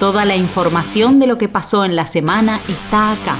Toda la información de lo que pasó en la semana está acá.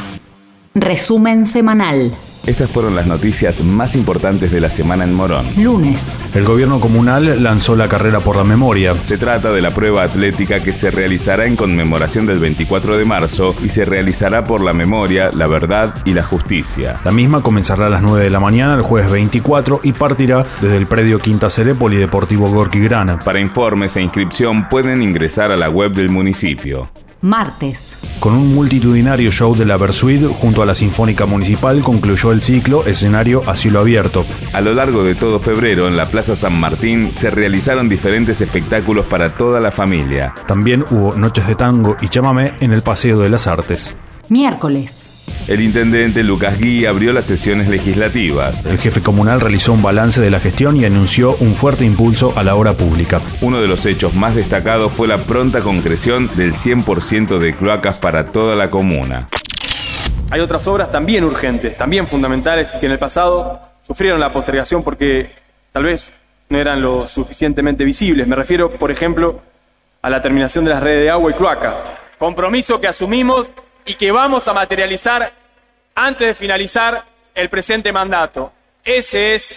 Resumen semanal. Estas fueron las noticias más importantes de la semana en Morón. Lunes. El gobierno comunal lanzó la carrera por la memoria. Se trata de la prueba atlética que se realizará en conmemoración del 24 de marzo y se realizará por la memoria, la verdad y la justicia. La misma comenzará a las 9 de la mañana el jueves 24 y partirá desde el predio Quinta Seré Polideportivo Gorky Grana. Para informes e inscripción pueden ingresar a la web del municipio martes. Con un multitudinario show de la Versuit junto a la Sinfónica Municipal concluyó el ciclo escenario a cielo abierto. A lo largo de todo febrero en la Plaza San Martín se realizaron diferentes espectáculos para toda la familia. También hubo noches de tango y chamamé en el Paseo de las Artes. Miércoles. El intendente Lucas Gui abrió las sesiones legislativas. El jefe comunal realizó un balance de la gestión y anunció un fuerte impulso a la obra pública. Uno de los hechos más destacados fue la pronta concreción del 100% de cloacas para toda la comuna. Hay otras obras también urgentes, también fundamentales, que en el pasado sufrieron la postergación porque tal vez no eran lo suficientemente visibles. Me refiero, por ejemplo, a la terminación de las redes de agua y cloacas. Compromiso que asumimos y que vamos a materializar antes de finalizar el presente mandato. Ese es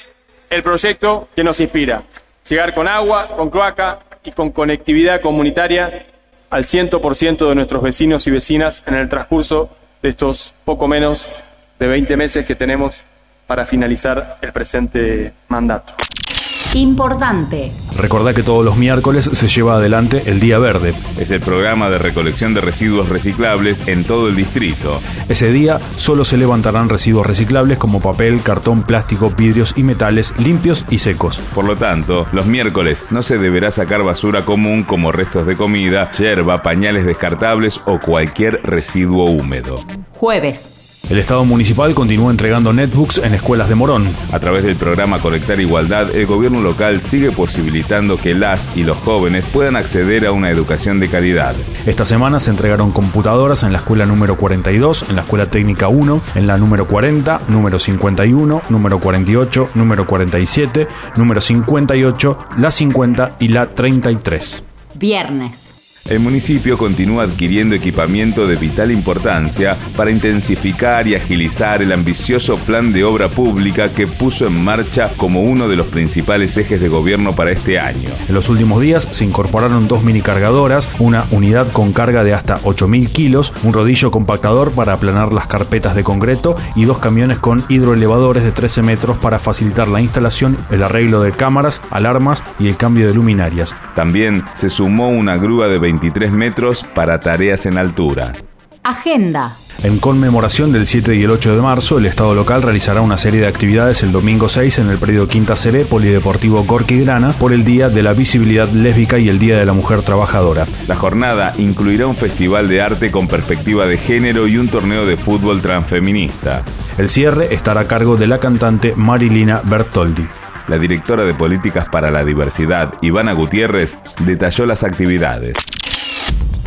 el proyecto que nos inspira. Llegar con agua, con cloaca y con conectividad comunitaria al 100% de nuestros vecinos y vecinas en el transcurso de estos poco menos de 20 meses que tenemos para finalizar el presente mandato. Importante. Recordá que todos los miércoles se lleva adelante el Día Verde. Es el programa de recolección de residuos reciclables en todo el distrito. Ese día solo se levantarán residuos reciclables como papel, cartón, plástico, vidrios y metales limpios y secos. Por lo tanto, los miércoles no se deberá sacar basura común como restos de comida, yerba, pañales descartables o cualquier residuo húmedo. Jueves. El Estado municipal continúa entregando netbooks en escuelas de Morón. A través del programa Conectar Igualdad, el gobierno local sigue posibilitando que las y los jóvenes puedan acceder a una educación de calidad. Esta semana se entregaron computadoras en la escuela número 42, en la escuela técnica 1, en la número 40, número 51, número 48, número 47, número 58, la 50 y la 33. Viernes. El municipio continúa adquiriendo equipamiento de vital importancia para intensificar y agilizar el ambicioso plan de obra pública que puso en marcha como uno de los principales ejes de gobierno para este año. En los últimos días se incorporaron dos mini cargadoras, una unidad con carga de hasta 8.000 kilos, un rodillo compactador para aplanar las carpetas de concreto y dos camiones con hidroelevadores de 13 metros para facilitar la instalación, el arreglo de cámaras, alarmas y el cambio de luminarias. También se sumó una grúa de 23 metros para tareas en altura. Agenda. En conmemoración del 7 y el 8 de marzo, el Estado local realizará una serie de actividades el domingo 6 en el predio Quinta Seré, Polideportivo Corky Grana, por el Día de la Visibilidad Lésbica y el Día de la Mujer Trabajadora. La jornada incluirá un festival de arte con perspectiva de género y un torneo de fútbol transfeminista. El cierre estará a cargo de la cantante Marilina Bertoldi. La directora de Políticas para la Diversidad, Ivana Gutiérrez, detalló las actividades.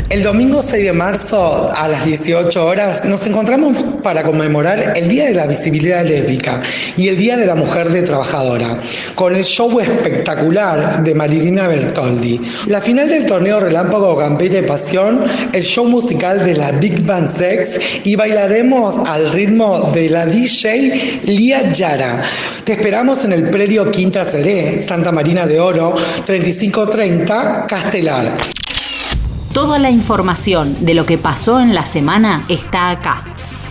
El domingo 6 de marzo a las 18 horas nos encontramos para conmemorar el Día de la Visibilidad Lésbica y el Día de la Mujer de Trabajadora, con el show espectacular de Marilina Bertoldi. La final del torneo Relámpago Gambete Pasión, el show musical de la Big Band Sex y bailaremos al ritmo de la DJ Lía Yara. Te esperamos en el predio Quinta Seré, Santa Marina de Oro, 3530, Castelar. Toda la información de lo que pasó en la semana está acá.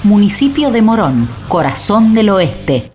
Municipio de Morón, Corazón del Oeste.